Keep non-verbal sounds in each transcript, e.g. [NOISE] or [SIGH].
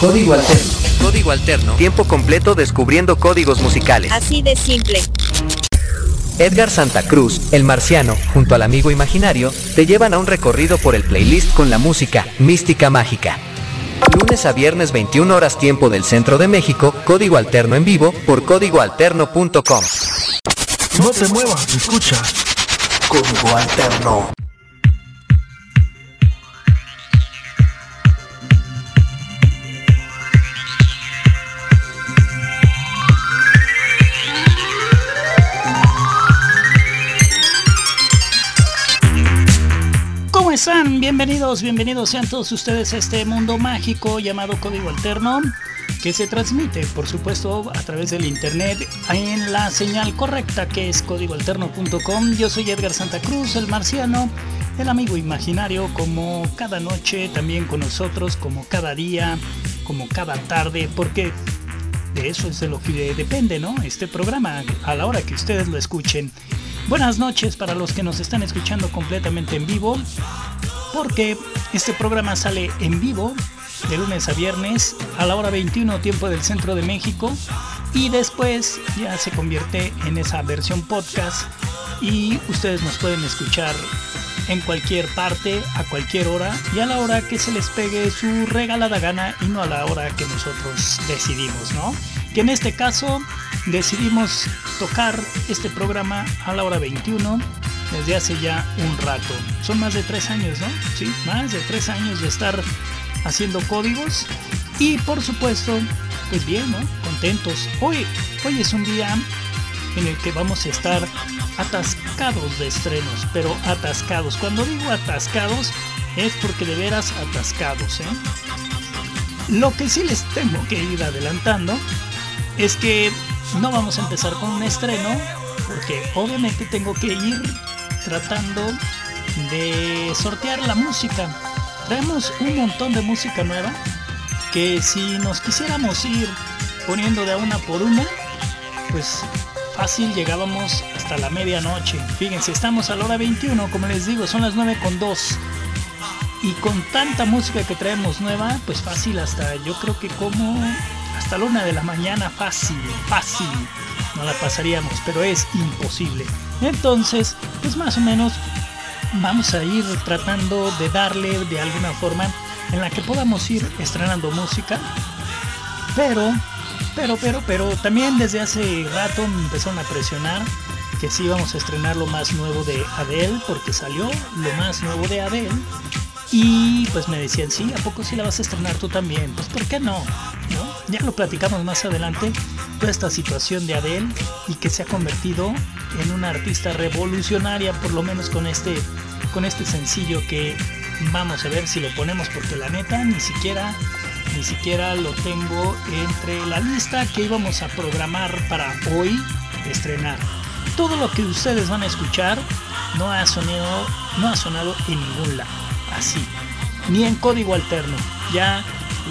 Código Alterno. Código Alterno. Tiempo completo descubriendo códigos musicales. Así de simple. Edgar Santa Cruz, el marciano, junto al amigo imaginario, te llevan a un recorrido por el playlist con la música mística mágica. Lunes a viernes 21 horas tiempo del centro de México, código alterno en vivo por códigoalterno.com. No te muevas, escucha. Código Alterno. Bienvenidos, bienvenidos sean todos ustedes a este mundo mágico llamado Código Alterno, que se transmite, por supuesto, a través del internet en la señal correcta que es códigoalterno.com. Yo soy Edgar Santa Cruz, el marciano, el amigo imaginario, como cada noche, también con nosotros, como cada día, como cada tarde, porque de eso es de lo que depende, ¿no? Este programa, a la hora que ustedes lo escuchen. Buenas noches para los que nos están escuchando completamente en vivo, porque este programa sale en vivo de lunes a viernes a la hora 21 tiempo del centro de México y después ya se convierte en esa versión podcast y ustedes nos pueden escuchar en cualquier parte, a cualquier hora y a la hora que se les pegue su regalada gana y no a la hora que nosotros decidimos, ¿no? Que en este caso decidimos tocar este programa a la hora 21 desde hace ya un rato. Son más de tres años, ¿no? Sí, más de tres años de estar haciendo códigos y por supuesto, pues bien, ¿no? Contentos. Hoy, hoy es un día en el que vamos a estar atascados de estrenos, pero atascados. Cuando digo atascados es porque de veras atascados, ¿eh? Lo que sí les tengo que ir adelantando es que no vamos a empezar con un estreno, porque obviamente tengo que ir tratando de sortear la música. Traemos un montón de música nueva que si nos quisiéramos ir poniendo de una por una, pues fácil llegábamos hasta la medianoche. Fíjense, estamos a la hora 21, como les digo, son las 9 con 2. Y con tanta música que traemos nueva, pues fácil hasta yo creo que como hasta la una de la mañana fácil, fácil. No la pasaríamos, pero es imposible. Entonces, pues más o menos vamos a ir tratando de darle de alguna forma en la que podamos ir estrenando música. Pero, pero, pero, pero también desde hace rato me empezaron a presionar que sí vamos a estrenar lo más nuevo de Adele, porque salió lo más nuevo de Adele. Y pues me decían, sí, ¿a poco sí la vas a estrenar tú también? Pues ¿por qué no? Ya lo platicamos más adelante, toda esta situación de Adele y que se ha convertido en una artista revolucionaria, por lo menos con este, con este sencillo que vamos a ver si lo ponemos, porque la neta ni siquiera, ni siquiera lo tengo entre la lista que íbamos a programar para hoy estrenar. Todo lo que ustedes van a escuchar no ha sonado, no ha sonado en ningún lado así, ni en código alterno. Ya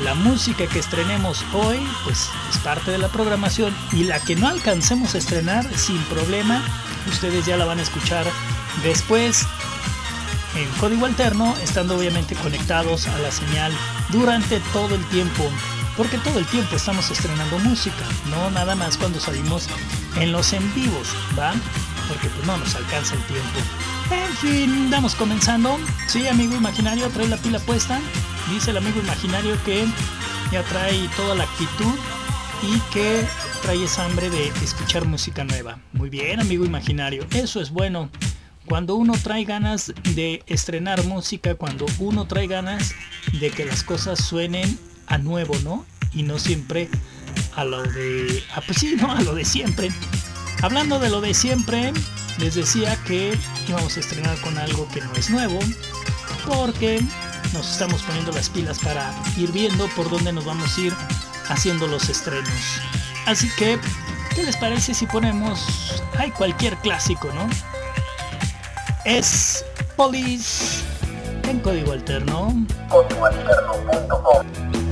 la música que estrenemos hoy, pues es parte de la programación y la que no alcancemos a estrenar sin problema, ustedes ya la van a escuchar después en código alterno, estando obviamente conectados a la señal durante todo el tiempo, porque todo el tiempo estamos estrenando música, no nada más cuando salimos en los en vivos, ¿va? Porque pues no nos alcanza el tiempo. En fin, vamos comenzando. Sí, amigo imaginario, trae la pila puesta. Dice el amigo imaginario que ya trae toda la actitud y que trae esa hambre de escuchar música nueva. Muy bien, amigo imaginario, eso es bueno. Cuando uno trae ganas de estrenar música, cuando uno trae ganas de que las cosas suenen a nuevo, ¿no? Y no siempre a lo de... Ah, pues sí, ¿no? A lo de siempre. Hablando de lo de siempre, les decía que íbamos a estrenar con algo que no es nuevo, porque nos estamos poniendo las pilas para ir viendo por dónde nos vamos a ir haciendo los estrenos. Así que, ¿qué les parece si ponemos, hay cualquier clásico, ¿no? Es Police en código alterno. Código Código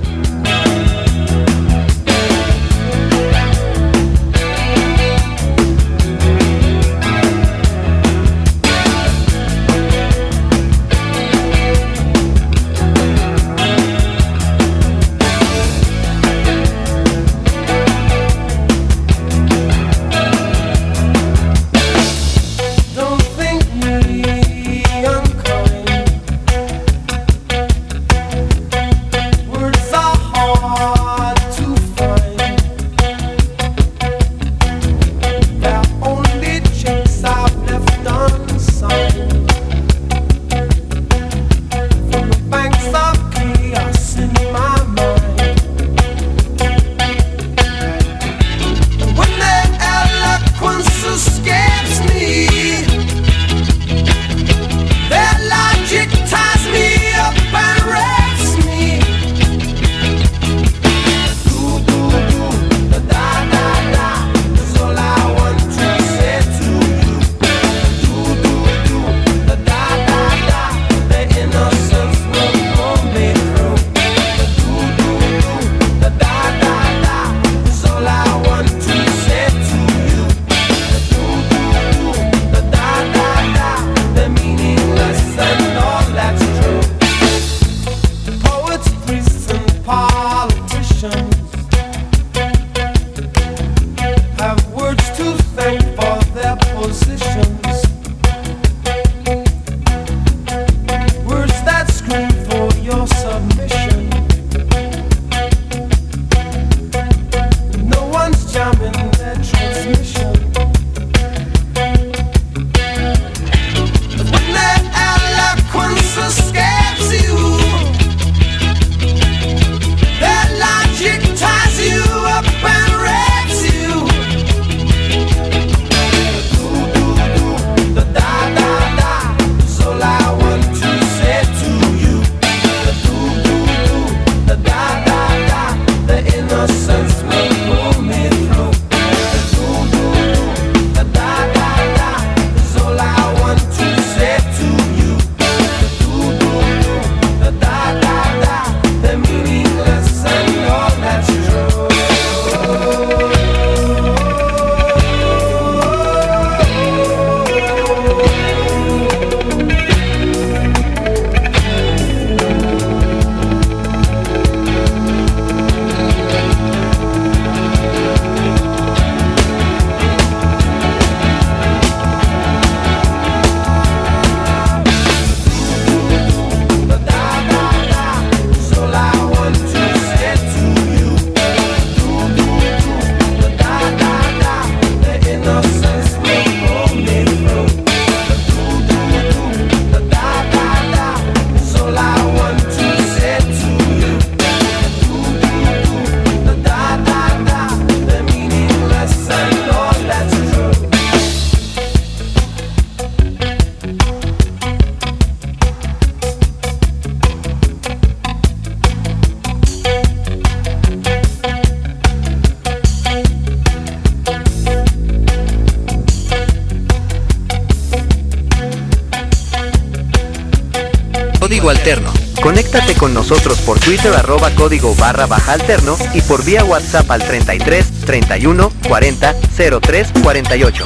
con nosotros por Twitter arroba código barra baja alterno y por vía WhatsApp al 33 31 40 03 48.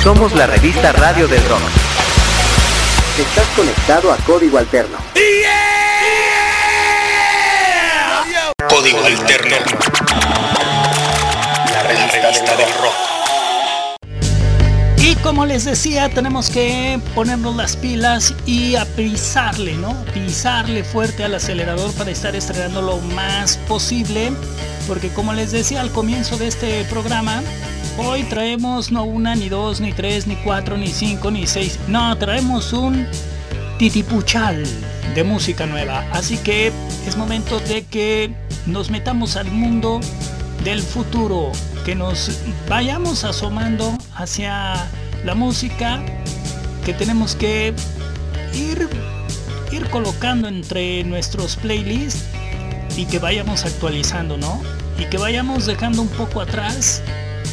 Somos la revista Radio del Rock. Estás conectado a Código Alterno. Código Alterno. La revista del rock. Como les decía, tenemos que ponernos las pilas y a pisarle, ¿no? Pisarle fuerte al acelerador para estar estrenando lo más posible. Porque como les decía al comienzo de este programa, hoy traemos no una, ni dos, ni tres, ni cuatro, ni cinco, ni seis. No, traemos un titipuchal de música nueva. Así que es momento de que nos metamos al mundo del futuro, que nos vayamos asomando hacia la música que tenemos que ir, ir colocando entre nuestros playlists y que vayamos actualizando, ¿no? Y que vayamos dejando un poco atrás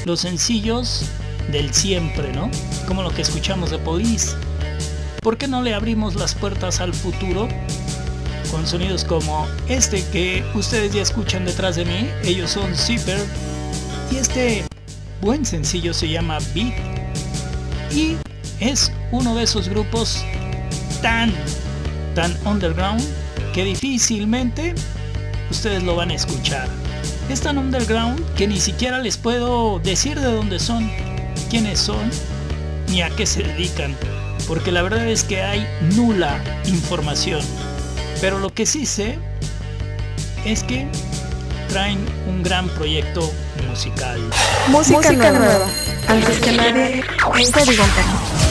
los sencillos del siempre, ¿no? Como lo que escuchamos de Police. ¿Por qué no le abrimos las puertas al futuro con sonidos como este que ustedes ya escuchan detrás de mí. Ellos son Zipper y este buen sencillo se llama Beat y es uno de esos grupos tan tan underground que difícilmente ustedes lo van a escuchar. Es tan underground que ni siquiera les puedo decir de dónde son, quiénes son, ni a qué se dedican, porque la verdad es que hay nula información. Pero lo que sí sé es que traen un gran proyecto musical. Música, Música nueva. nueva. Antes que nadie, en código alterno.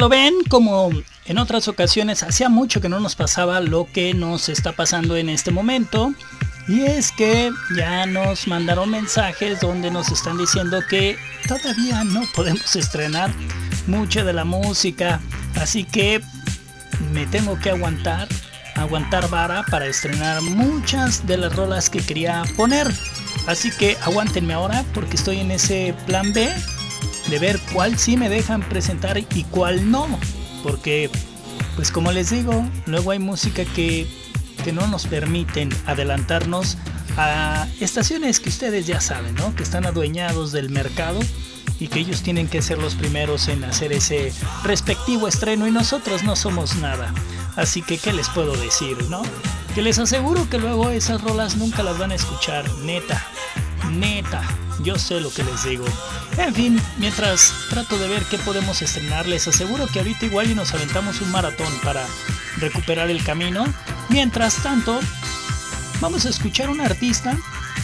Lo ven, como en otras ocasiones hacía mucho que no nos pasaba lo que nos está pasando en este momento. Y es que ya nos mandaron mensajes donde nos están diciendo que todavía no podemos estrenar mucha de la música. Así que me tengo que aguantar, aguantar vara para estrenar muchas de las rolas que quería poner. Así que aguántenme ahora porque estoy en ese plan B de ver cuál sí me dejan presentar y cuál no. Porque, pues como les digo, luego hay música que, que no nos permiten adelantarnos a estaciones que ustedes ya saben, ¿no? Que están adueñados del mercado y que ellos tienen que ser los primeros en hacer ese respectivo estreno y nosotros no somos nada. Así que, ¿qué les puedo decir, no? Que les aseguro que luego esas rolas nunca las van a escuchar, neta, neta, yo sé lo que les digo. En fin, mientras trato de ver qué podemos estrenar, les aseguro que ahorita igual y nos aventamos un maratón para recuperar el camino. Mientras tanto, vamos a escuchar una artista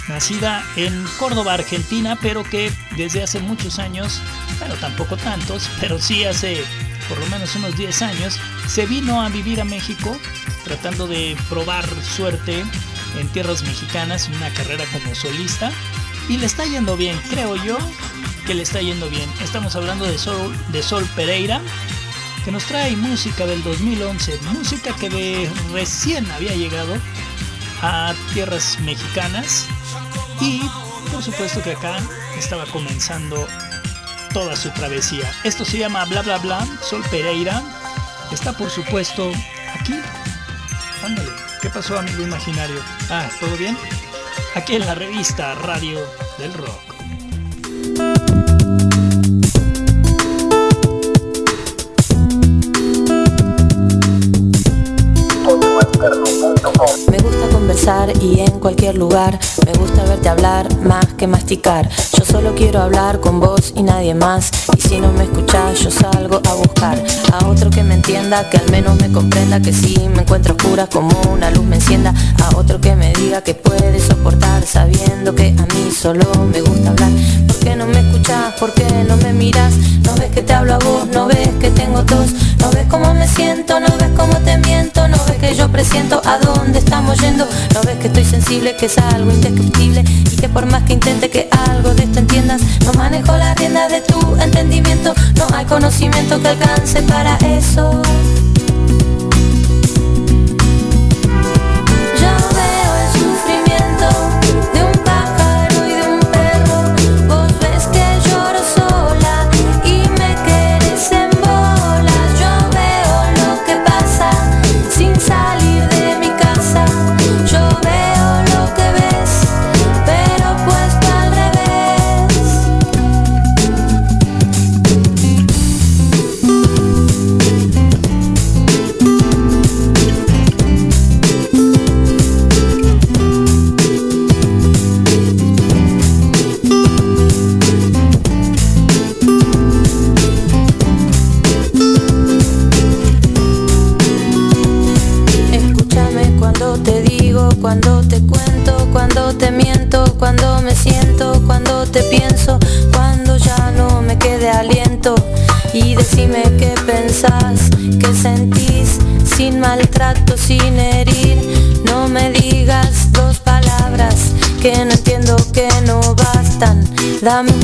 nacida en Córdoba, Argentina, pero que desde hace muchos años, pero tampoco tantos, pero sí hace por lo menos unos 10 años, se vino a vivir a México tratando de probar suerte en tierras mexicanas, una carrera como solista, y le está yendo bien, creo yo que le está yendo bien. Estamos hablando de Sol, de Sol Pereira, que nos trae música del 2011, música que de recién había llegado a tierras mexicanas y por supuesto que acá estaba comenzando toda su travesía. Esto se llama Bla Bla Bla, Sol Pereira. Está por supuesto aquí. Ándale, ¿qué pasó amigo imaginario? Ah, ¿todo bien? Aquí en la revista Radio del Rock. Me gusta conversar y en cualquier lugar. Me gusta verte hablar más que masticar. Yo solo quiero hablar con vos y nadie más. Si no me escuchas, yo salgo a buscar a otro que me entienda, que al menos me comprenda que si me encuentro oscura como una luz me encienda. A otro que me diga que puede soportar sabiendo que a mí solo me gusta hablar. ¿Por qué no me escuchas? ¿Por qué no me miras? ¿No ves que te hablo a vos? ¿No ves que tengo tos? ¿No ves cómo me siento? ¿No ves cómo te miento? ¿No ves yo presiento a dónde estamos yendo? ¿No ves que estoy sensible, que es algo indescriptible? Y que por más que intente que algo de esto entiendas, no manejo la rienda de tu entendimiento. No hay conocimiento que alcance para eso.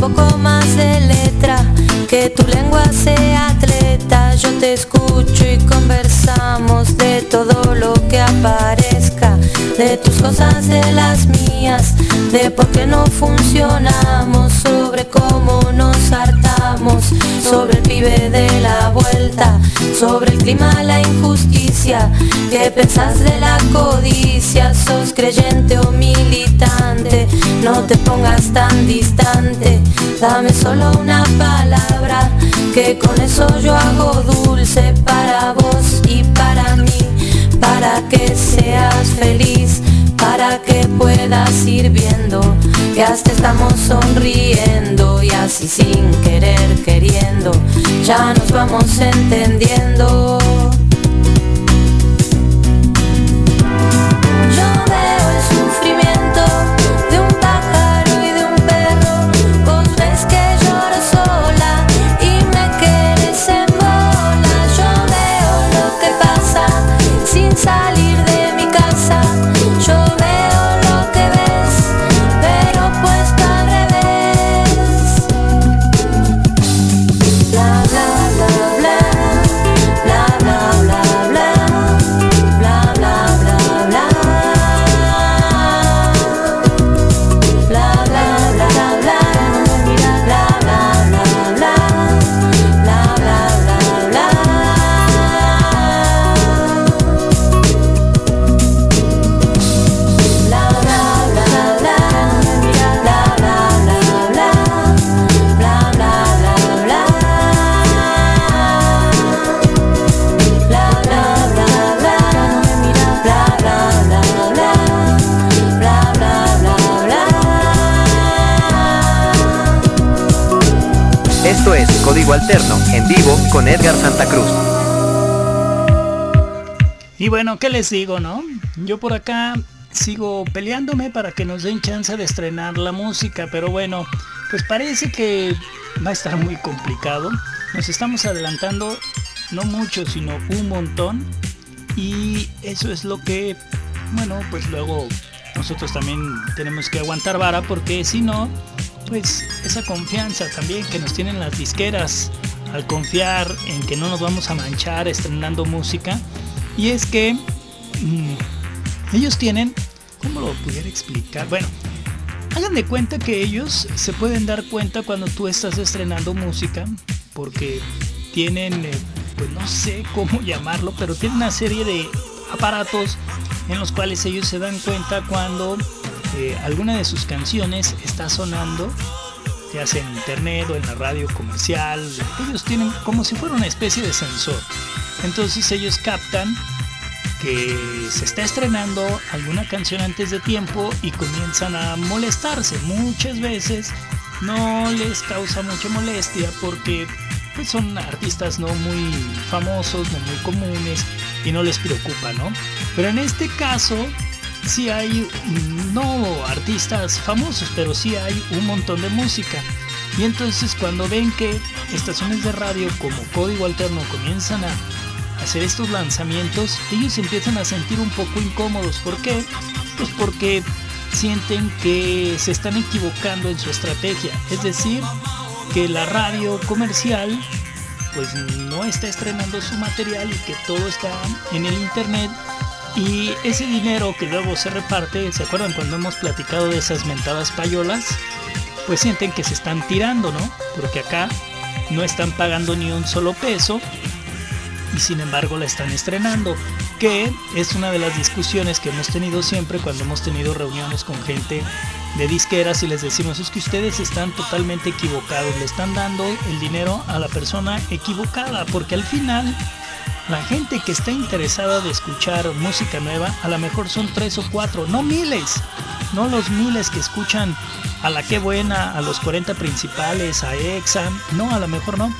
Poco más de letra, que tu lengua sea atleta. Yo te escucho y conversamos de todo lo que aparezca, de tus cosas, de las mías, de por qué no funcionamos, sobre el clima, la injusticia, qué pensás de la codicia, sos creyente o militante, no te pongas tan distante, dame solo una palabra, que con eso yo hago dulce para vos y para mí, para que seas feliz, que puedas ir viendo que hasta estamos sonriendo y así sin querer queriendo, ya nos vamos entendiendo. Esto es Código Alterno en vivo con Edgar Santa Cruz. Y bueno, ¿qué les digo, no? Yo por acá sigo peleándome para que nos den chance de estrenar la música, pero bueno, pues parece que va a estar muy complicado. Nos estamos adelantando no mucho, sino un montón. Y eso es lo que, bueno, pues luego nosotros también tenemos que aguantar vara porque si no, pues esa confianza también que nos tienen las disqueras al confiar en que no nos vamos a manchar estrenando música. Y es que mm, ellos tienen, ¿cómo lo pudiera explicar? Bueno, hagan de cuenta que ellos se pueden dar cuenta cuando tú estás estrenando música porque tienen, eh, pues no sé cómo [LAUGHS] llamarlo, pero tienen una serie de aparatos en los cuales ellos se dan cuenta cuando alguna de sus canciones está sonando, ya sea en internet o en la radio comercial. Ellos tienen como si fuera una especie de sensor. Entonces ellos captan que se está estrenando alguna canción antes de tiempo y comienzan a molestarse. Muchas veces no les causa mucha molestia porque pues, son artistas no muy famosos, no muy comunes y no les preocupa, ¿no? Pero en este caso sí hay, no artistas famosos, pero sí hay un montón de música. Y entonces cuando ven que estaciones de radio como Código Alterno comienzan a hacer estos lanzamientos, ellos empiezan a sentir un poco incómodos. ¿Por qué? Pues porque sienten que se están equivocando en su estrategia. Es decir, que la radio comercial pues no está estrenando su material y que todo está en el internet y ese dinero que luego se reparte, ¿se acuerdan cuando hemos platicado de esas mentadas payolas? Pues sienten que se están tirando, ¿no? Porque acá no están pagando ni un solo peso y sin embargo la están estrenando, que es una de las discusiones que hemos tenido siempre cuando hemos tenido reuniones con gente de disqueras y les decimos es que ustedes están totalmente equivocados, le están dando el dinero a la persona equivocada, porque al final la gente que está interesada de escuchar música nueva, a lo mejor son tres o cuatro, no miles, no los miles que escuchan a la que buena, a los 40 principales, a EXA, no, a lo mejor no,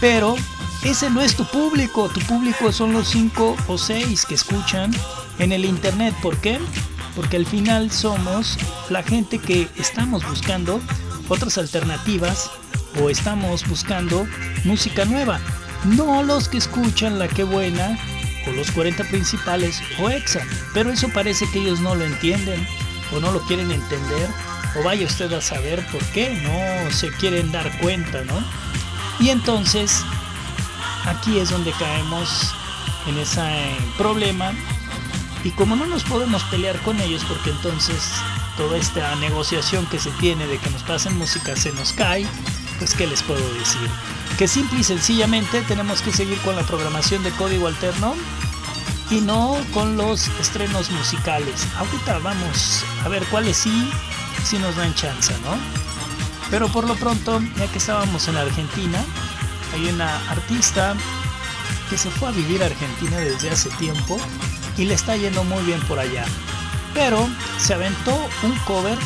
pero ese no es tu público, tu público son los cinco o seis que escuchan en el internet, ¿por qué? porque al final somos la gente que estamos buscando otras alternativas o estamos buscando música nueva, no los que escuchan la que buena o los 40 principales o exa, pero eso parece que ellos no lo entienden o no lo quieren entender o vaya usted a saber por qué no se quieren dar cuenta, ¿no? Y entonces aquí es donde caemos en ese problema y como no nos podemos pelear con ellos porque entonces toda esta negociación que se tiene de que nos pasen música se nos cae, pues qué les puedo decir. Que simple y sencillamente tenemos que seguir con la programación de código alterno y no con los estrenos musicales. Ahorita vamos a ver cuáles sí, si nos dan chance, ¿no? Pero por lo pronto, ya que estábamos en Argentina, hay una artista que se fue a vivir a Argentina desde hace tiempo y le está yendo muy bien por allá. Pero se aventó un cover,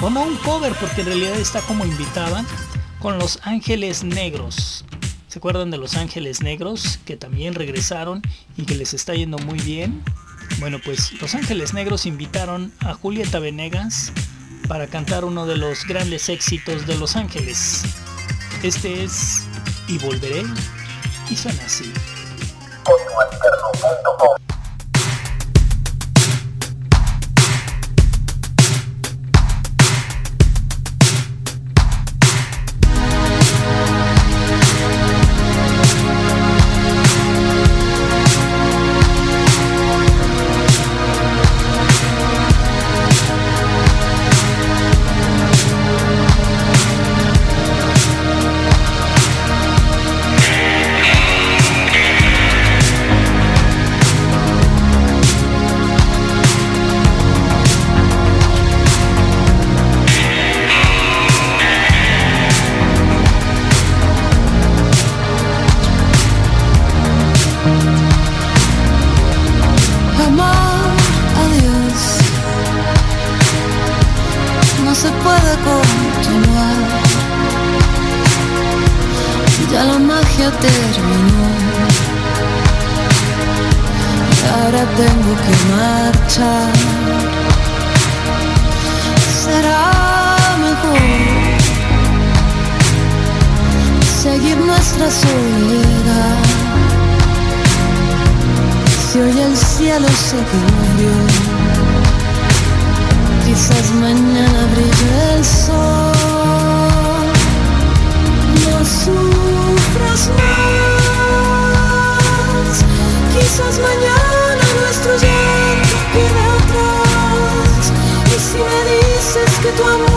o no un cover porque en realidad está como invitada, con Los Ángeles Negros. ¿Se acuerdan de Los Ángeles Negros que también regresaron y que les está yendo muy bien? Bueno, pues Los Ángeles Negros invitaron a Julieta Venegas para cantar uno de los grandes éxitos de Los Ángeles. Este es Y Volveré y suena así. Quizás mañana brille el sol no sufras más. Quizás mañana nuestro llanto quede atrás. Y si me dices que tu amor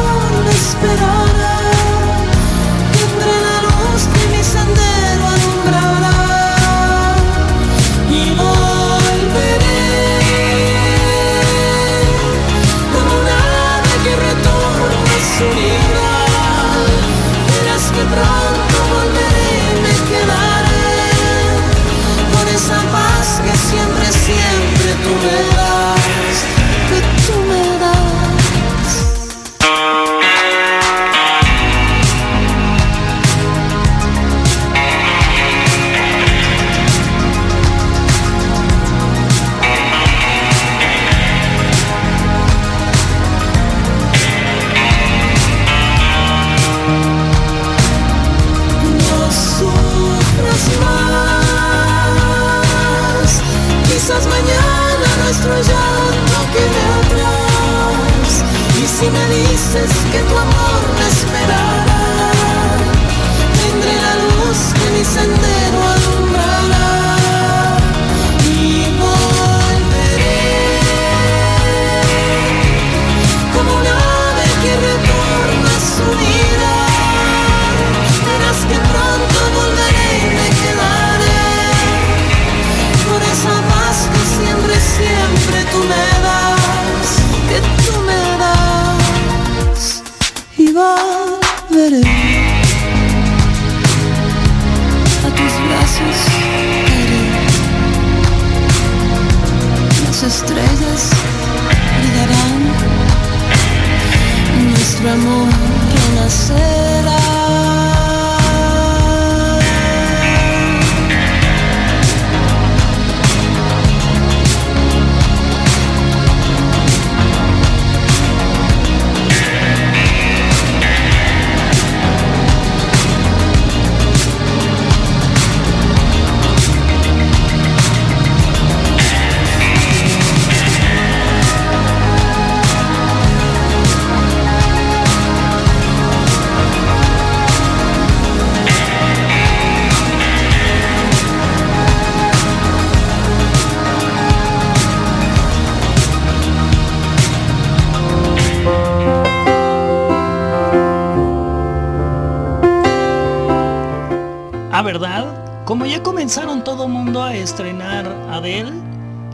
a estrenar Adele,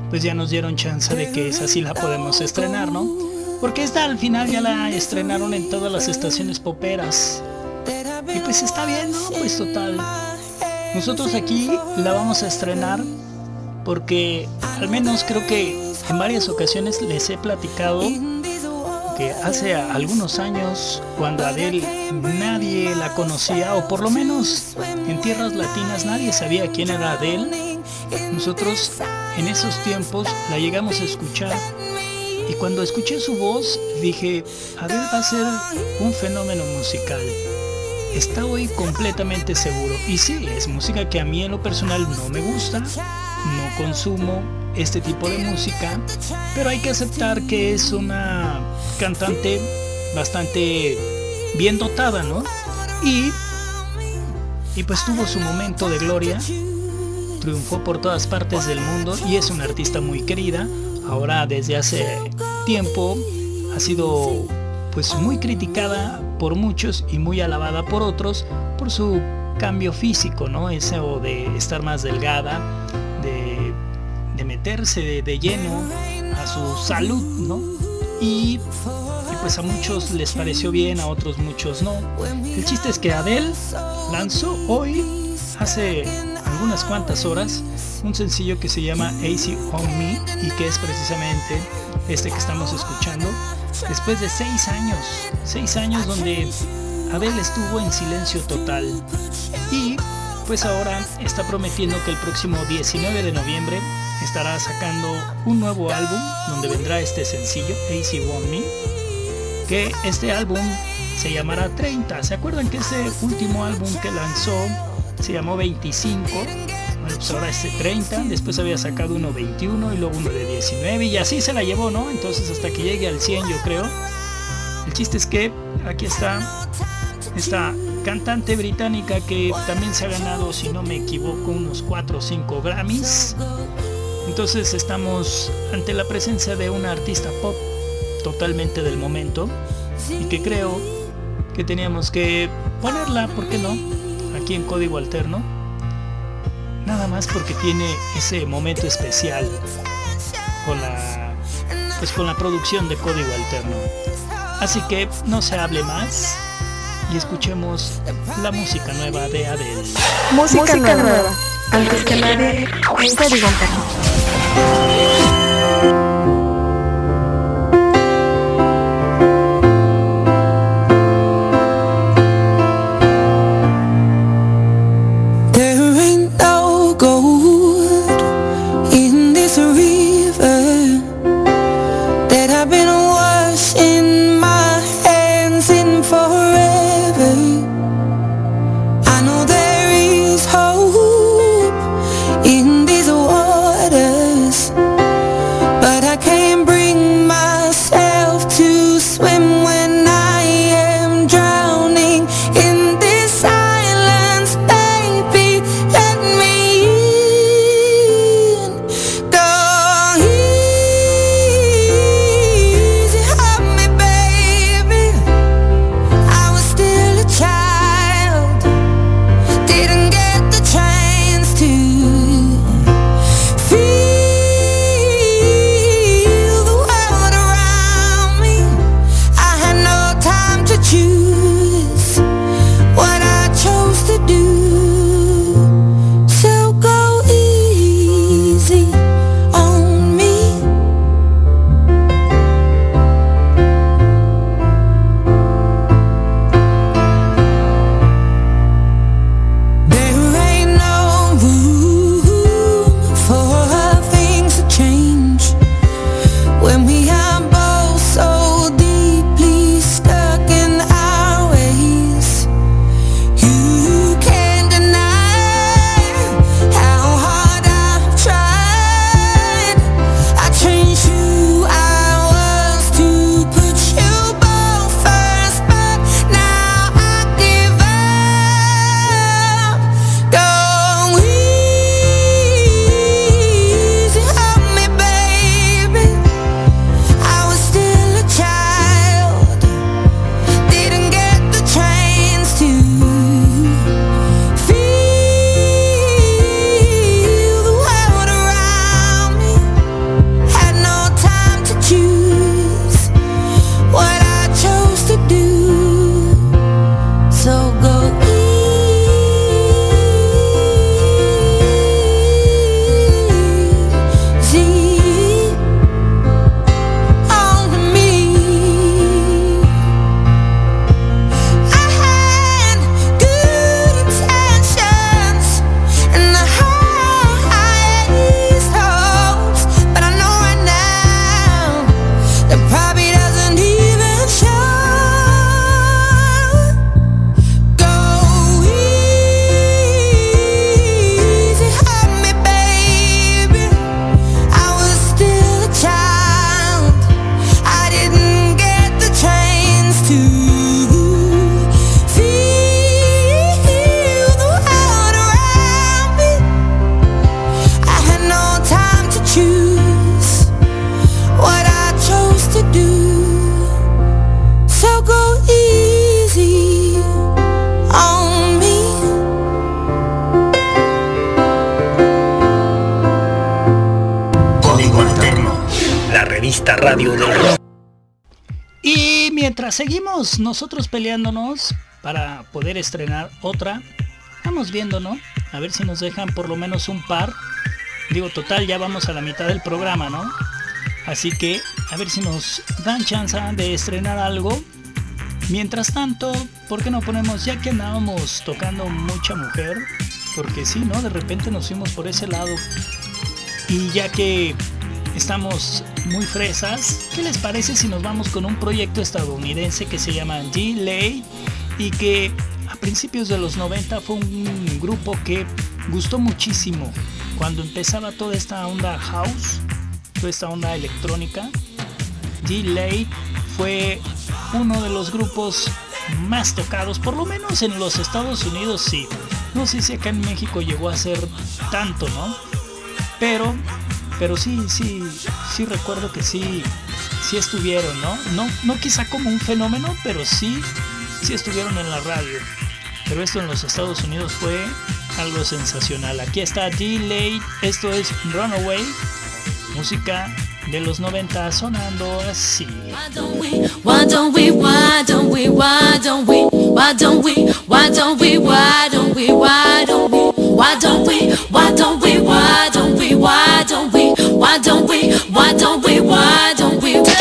pues ya nos dieron chance de que esa sí la podemos estrenar, ¿no? Porque esta al final ya la estrenaron en todas las estaciones poperas. Y pues está bien, ¿no? Pues total. Nosotros aquí la vamos a estrenar porque al menos creo que en varias ocasiones les he platicado que hace algunos años cuando Adele nadie la conocía o por lo menos en tierras latinas nadie sabía quién era Adele, nosotros en esos tiempos la llegamos a escuchar y cuando escuché su voz dije, Adele va a ser un fenómeno musical. Está hoy completamente seguro. Y sí, es música que a mí en lo personal no me gusta, no consumo este tipo de música, pero hay que aceptar que es una cantante bastante bien dotada, ¿no? Y, y pues tuvo su momento de gloria, triunfó por todas partes del mundo y es una artista muy querida. Ahora desde hace tiempo ha sido pues muy criticada por muchos y muy alabada por otros por su cambio físico, ¿no? Eso de estar más delgada, de, de meterse de, de, lleno a su salud, ¿no? Y, y, pues a muchos les pareció bien, a otros muchos no. El chiste es que Adele lanzó hoy, hace algunas cuantas horas, un sencillo que se llama Easy on Me y que es precisamente este que estamos escuchando después de seis años, seis años donde Adele estuvo en silencio total y pues ahora está prometiendo que el próximo 19 de noviembre estará sacando un nuevo álbum donde vendrá este sencillo, AC Want Me, que este álbum se llamará 30. ¿Se acuerdan que ese último álbum que lanzó se llamó 25? Bueno, pues ahora este 30, después había sacado uno 21 y luego uno de 19 y así se la llevó, ¿no? Entonces hasta que llegue al 100 yo creo. El chiste es que aquí está esta cantante británica que también se ha ganado, si no me equivoco, unos 4 o 5 Grammys. Entonces estamos ante la presencia de una artista pop totalmente del momento y que creo que teníamos que ponerla, ¿por qué no? Aquí en código alterno. Nada más porque tiene ese momento especial con la pues con la producción de código alterno. Así que no se hable más y escuchemos la música nueva de Adele. Música, nueva. Antes que nadie, en código alterno. Seguimos nosotros peleándonos para poder estrenar otra. Vamos viendo, ¿no? A ver si nos dejan por lo menos un par. Digo, total, ya vamos a la mitad del programa, ¿no? Así que a ver si nos dan chance de estrenar algo. Mientras tanto, ¿por qué no ponemos, ya que andábamos tocando mucha mujer? porque sí, ¿no? De repente nos fuimos por ese lado. Y ya que estamos muy fresas, ¿qué les parece si nos vamos con un proyecto estadounidense que se llama G-Lay y que a principios de los 90 fue un grupo que gustó muchísimo cuando empezaba toda esta onda house, toda esta onda electrónica. G-Lay fue uno de los grupos más tocados, por lo menos en los Estados Unidos sí. No sé si acá en México llegó a ser tanto, ¿no? Pero, pero sí, sí, sí recuerdo que sí, sí estuvieron, ¿no? No, no quizá como un fenómeno, pero sí, sí estuvieron en la radio. Pero esto en los Estados Unidos fue algo sensacional. Aquí está D-Late, esto es Runaway, música de los 90 sonando así. Why don't we, why don't we, why don't we, why don't we, why don't we, why don't we, why don't we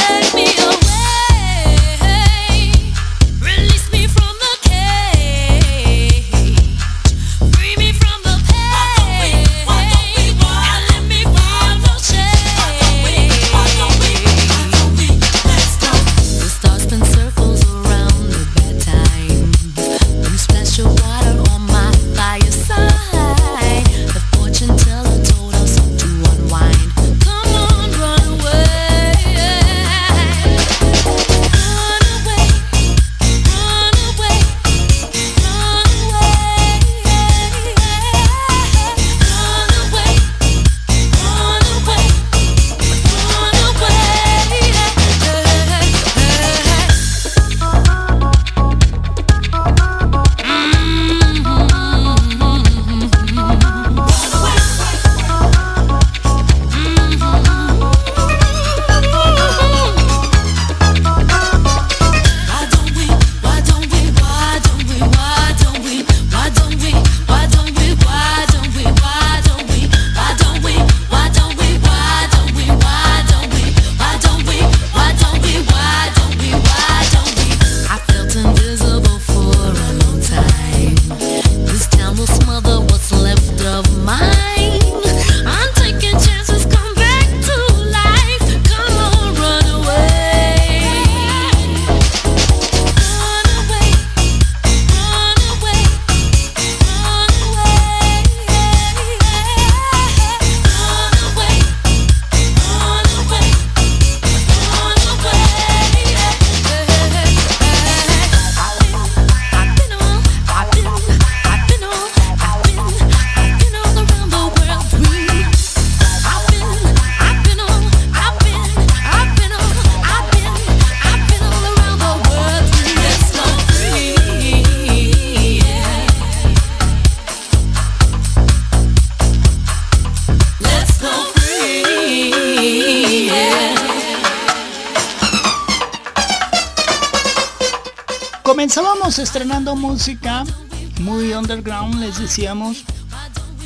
decíamos,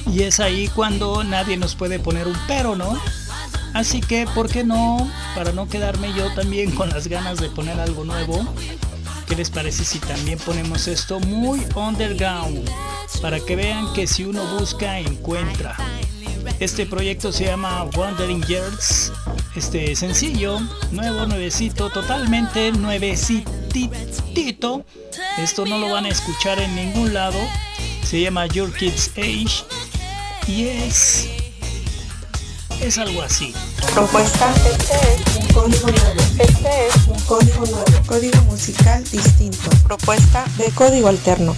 y es ahí cuando nadie nos puede poner un pero, ¿no? Así que, ¿por qué no? Para no quedarme yo también con las ganas de poner algo nuevo, ¿qué les parece si también ponemos esto muy underground? Para que vean que si uno busca, encuentra. Este proyecto se llama Wandering Years. Este sencillo, nuevo, nuevecito, totalmente nuevecitito esto no lo van a escuchar en ningún lado. Se llama Your Kids Age y es es algo así. Propuesta, este es un código nuevo. Este es un código nuevo. Código musical distinto. Propuesta de código alterno.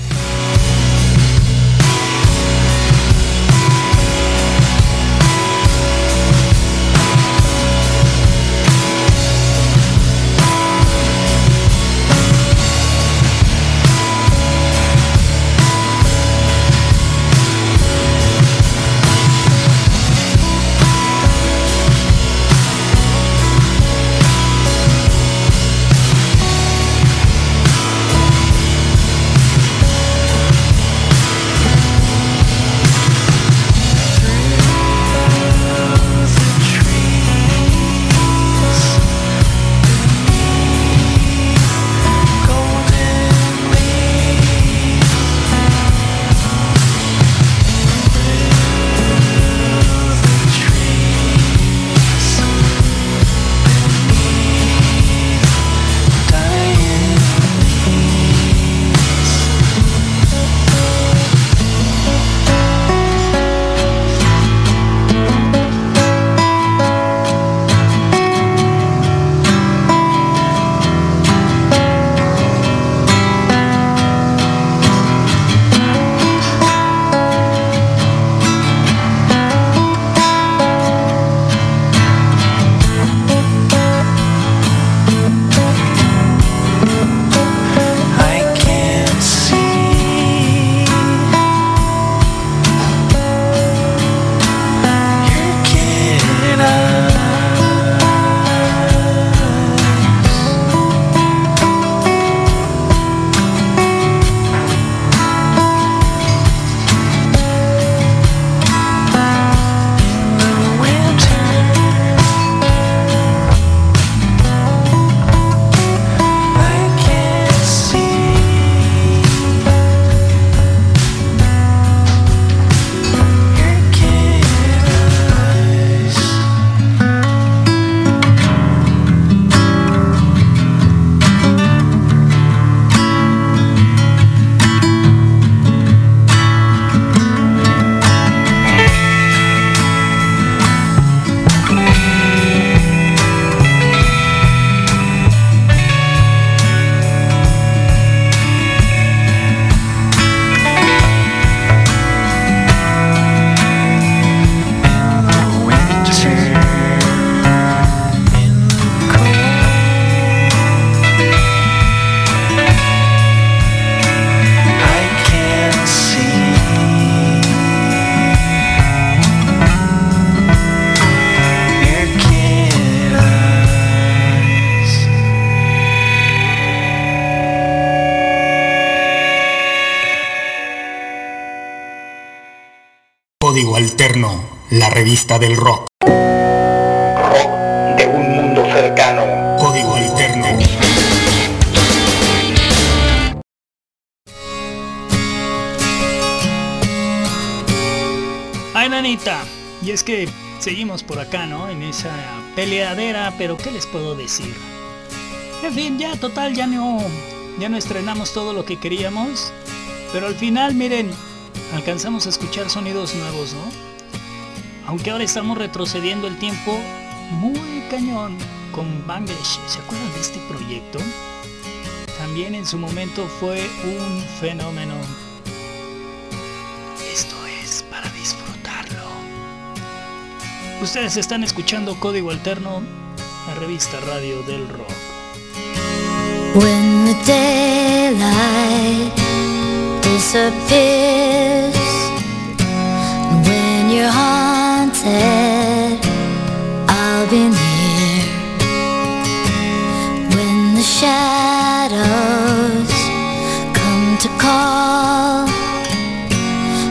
Código Alterno, la revista del rock. Rock de un mundo cercano. Código Alterno. Ay, nanita. Y es que seguimos por acá, ¿no? En esa peleadera, pero ¿qué les puedo decir? En fin, ya total, ya no, ya no estrenamos todo lo que queríamos. Pero al final, miren, alcanzamos a escuchar sonidos nuevos, ¿no? Aunque ahora estamos retrocediendo el tiempo muy cañón con Bangladesh. ¿Se acuerdan de este proyecto? También en su momento fue un fenómeno. Esto es para disfrutarlo. Ustedes están escuchando Código Alterno, la revista radio del rock. Disappears, when you're haunted, I'll be near. When the shadows come to call,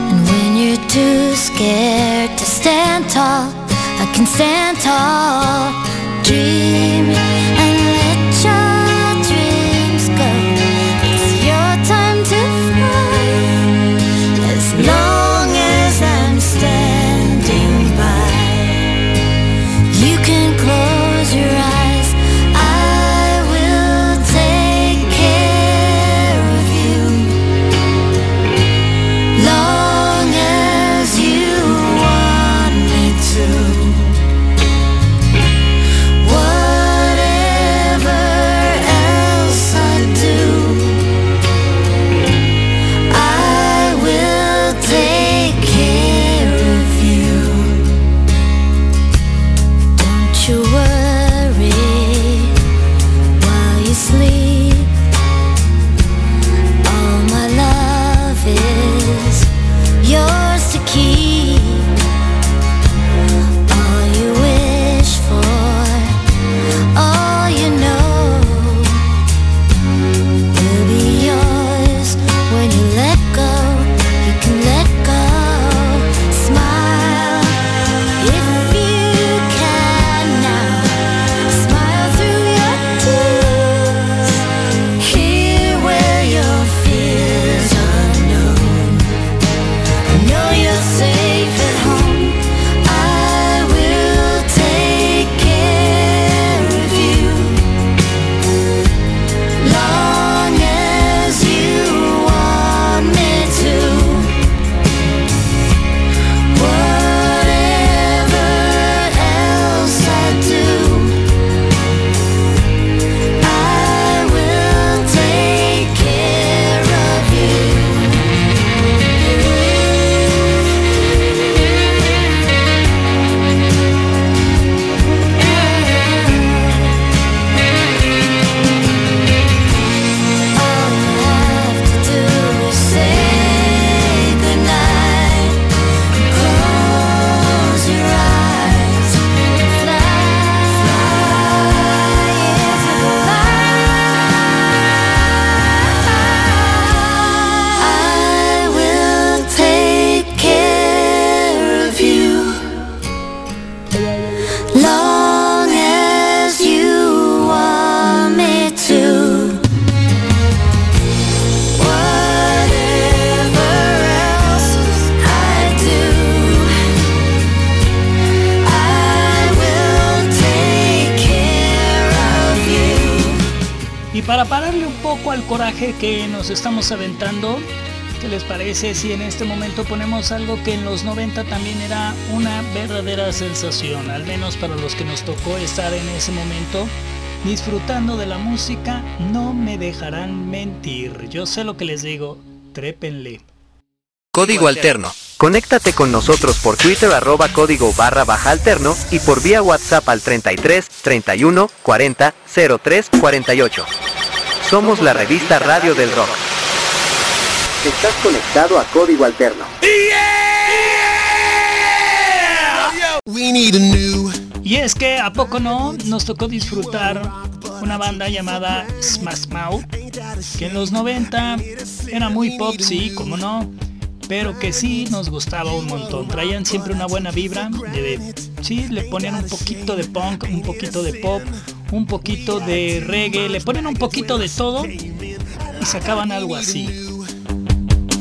and when you're too scared to stand tall, I can stand tall. Dream nos estamos aventando, ¿qué les parece si en este momento ponemos algo que en los 90 también era una verdadera sensación? Al menos para los que nos tocó estar en ese momento disfrutando de la música, no me dejarán mentir. Yo sé lo que les digo, trépenle. Código Alterno. Conéctate con nosotros por Twitter arroba código barra baja alterno y por vía WhatsApp al 33 31 40 03 48. Somos la revista Radio del Rock. Estás conectado a Código Alterno. Y es que, ¿a poco no? Nos tocó disfrutar una banda llamada Smash Mouth, que en los 90 era muy pop, sí, como no, pero que sí nos gustaba un montón. Traían siempre una buena vibra, de, sí, le ponían un poquito de punk, un poquito de pop, un poquito de reggae, le ponen un poquito de todo y sacaban algo así.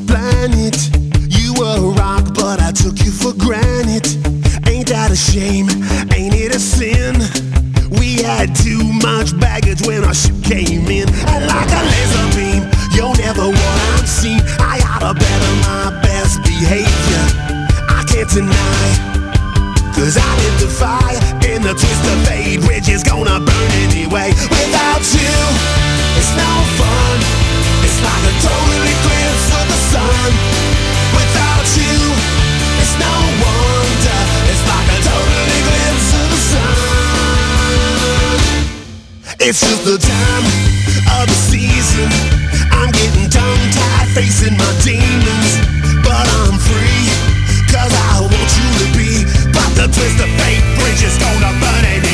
Planet, you were a rock, but I took you for granted. Ain't that a shame? Ain't it a sin? We had too much baggage when our ship came in. And like a laser beam, you're never what I'm seen. I oughta better my best behavior. I can't deny. Cause I lit the fire in the twist of fate Bridge is gonna burn anyway. Without you, it's no fun. It's like a total eclipse of the sun. Without you, it's no wonder. It's like a total eclipse of the sun. It's just the time of the season. I'm getting tongue-tied facing my demons But I'm free twist of fate bridge is gonna burn anyway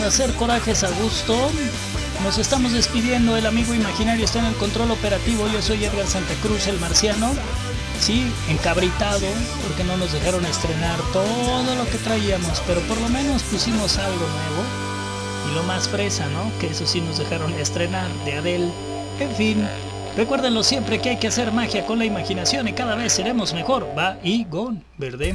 a hacer corajes a gusto, nos estamos despidiendo. El amigo imaginario está en el control operativo. Yo soy Edgar Santa Cruz, el marciano. Sí, encabritado, porque no nos dejaron estrenar todo lo que traíamos, pero por lo menos pusimos algo nuevo. Y lo más fresa, ¿no? Que eso sí nos dejaron estrenar de Adele. En fin, recuérdenlo siempre que hay que hacer magia con la imaginación y cada vez seremos mejor. Va y gon, ¿verdad?